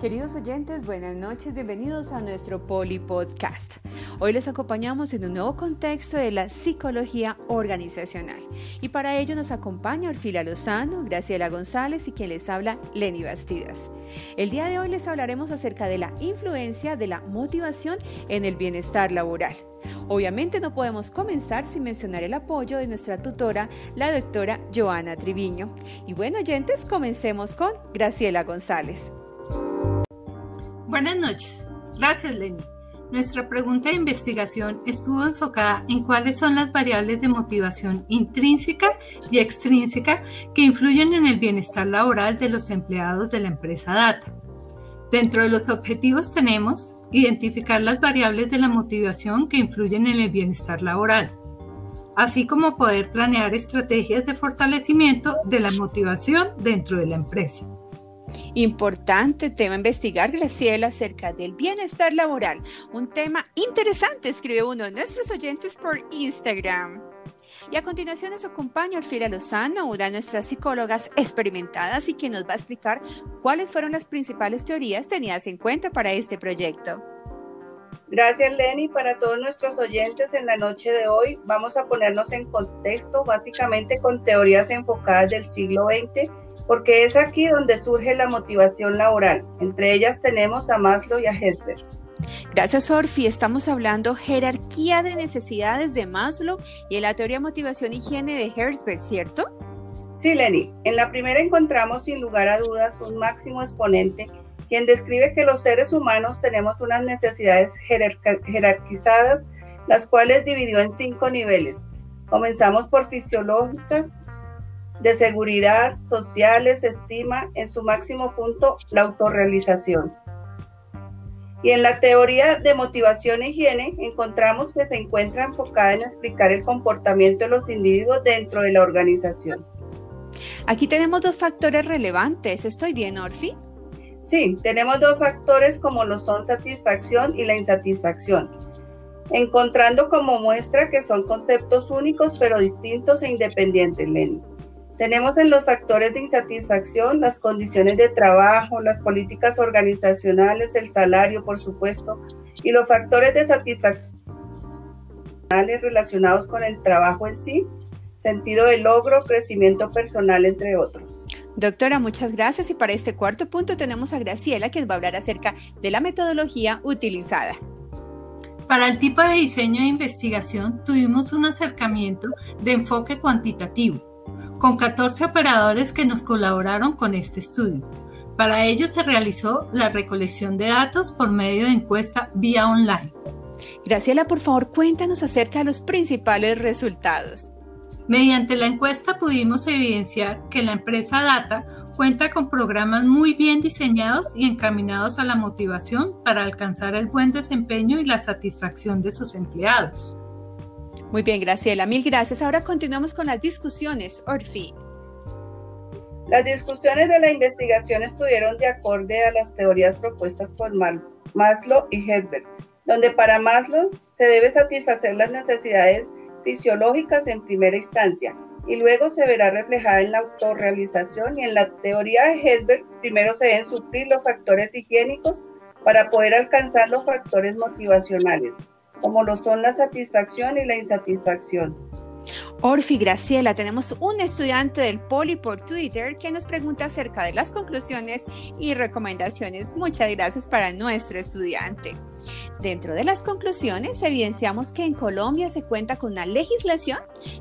Queridos oyentes, buenas noches, bienvenidos a nuestro Poli Podcast. Hoy les acompañamos en un nuevo contexto de la psicología organizacional y para ello nos acompaña Orfila Lozano, Graciela González y quien les habla, Lenny Bastidas. El día de hoy les hablaremos acerca de la influencia de la motivación en el bienestar laboral. Obviamente no podemos comenzar sin mencionar el apoyo de nuestra tutora, la doctora Joana Triviño. Y bueno, oyentes, comencemos con Graciela González. Buenas noches. Gracias, Lenny. Nuestra pregunta de investigación estuvo enfocada en cuáles son las variables de motivación intrínseca y extrínseca que influyen en el bienestar laboral de los empleados de la empresa Data. Dentro de los objetivos tenemos identificar las variables de la motivación que influyen en el bienestar laboral, así como poder planear estrategias de fortalecimiento de la motivación dentro de la empresa. Importante tema investigar, Graciela, acerca del bienestar laboral. Un tema interesante, escribe uno de nuestros oyentes por Instagram. Y a continuación nos acompaña Orfila Lozano, una de nuestras psicólogas experimentadas y que nos va a explicar cuáles fueron las principales teorías tenidas en cuenta para este proyecto. Gracias Lenny. Para todos nuestros oyentes en la noche de hoy vamos a ponernos en contexto básicamente con teorías enfocadas del siglo XX porque es aquí donde surge la motivación laboral. Entre ellas tenemos a Maslow y a Herzberg. Gracias, Orfi. Estamos hablando jerarquía de necesidades de Maslow y en la teoría motivación higiene de Herzberg, ¿cierto? Sí, Lenny. En la primera encontramos sin lugar a dudas un máximo exponente quien describe que los seres humanos tenemos unas necesidades jerarquizadas, las cuales dividió en cinco niveles. Comenzamos por fisiológicas, de seguridad, sociales, estima, en su máximo punto, la autorrealización. Y en la teoría de motivación e higiene encontramos que se encuentra enfocada en explicar el comportamiento de los individuos dentro de la organización. Aquí tenemos dos factores relevantes. ¿Estoy bien, Orfi? Sí, tenemos dos factores como lo son satisfacción y la insatisfacción, encontrando como muestra que son conceptos únicos pero distintos e independientes, Lenny. Tenemos en los factores de insatisfacción las condiciones de trabajo, las políticas organizacionales, el salario, por supuesto, y los factores de satisfacción relacionados con el trabajo en sí, sentido de logro, crecimiento personal, entre otros. Doctora, muchas gracias. Y para este cuarto punto tenemos a Graciela, quien va a hablar acerca de la metodología utilizada. Para el tipo de diseño de investigación tuvimos un acercamiento de enfoque cuantitativo con 14 operadores que nos colaboraron con este estudio. Para ello se realizó la recolección de datos por medio de encuesta vía online. Graciela, por favor, cuéntanos acerca de los principales resultados. Mediante la encuesta pudimos evidenciar que la empresa Data cuenta con programas muy bien diseñados y encaminados a la motivación para alcanzar el buen desempeño y la satisfacción de sus empleados. Muy bien, Graciela, mil gracias. Ahora continuamos con las discusiones. Orfi. Las discusiones de la investigación estuvieron de acorde a las teorías propuestas por Maslow y Hedberg, donde para Maslow se debe satisfacer las necesidades fisiológicas en primera instancia y luego se verá reflejada en la autorrealización y en la teoría de Hedberg primero se deben suplir los factores higiénicos para poder alcanzar los factores motivacionales como lo son la satisfacción y la insatisfacción. Orfi Graciela, tenemos un estudiante del Poli por Twitter que nos pregunta acerca de las conclusiones y recomendaciones. Muchas gracias para nuestro estudiante. Dentro de las conclusiones, evidenciamos que en Colombia se cuenta con una legislación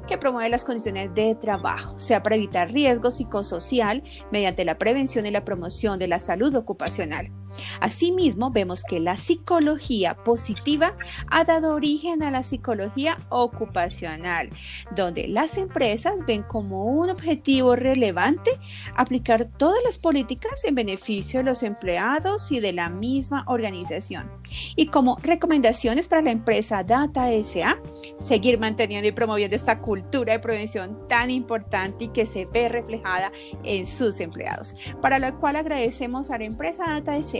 que promueve las condiciones de trabajo, sea para evitar riesgo psicosocial mediante la prevención y la promoción de la salud ocupacional. Asimismo, vemos que la psicología positiva ha dado origen a la psicología ocupacional, donde las empresas ven como un objetivo relevante aplicar todas las políticas en beneficio de los empleados y de la misma organización. Y como recomendaciones para la empresa Data SA, seguir manteniendo y promoviendo esta cultura de prevención tan importante y que se ve reflejada en sus empleados, para lo cual agradecemos a la empresa Data SA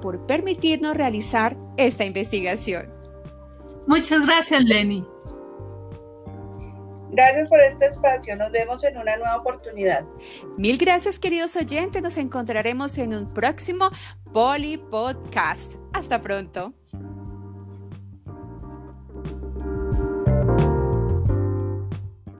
por permitirnos realizar esta investigación. Muchas gracias, Lenny. Gracias por este espacio. Nos vemos en una nueva oportunidad. Mil gracias, queridos oyentes. Nos encontraremos en un próximo Poli Podcast. Hasta pronto.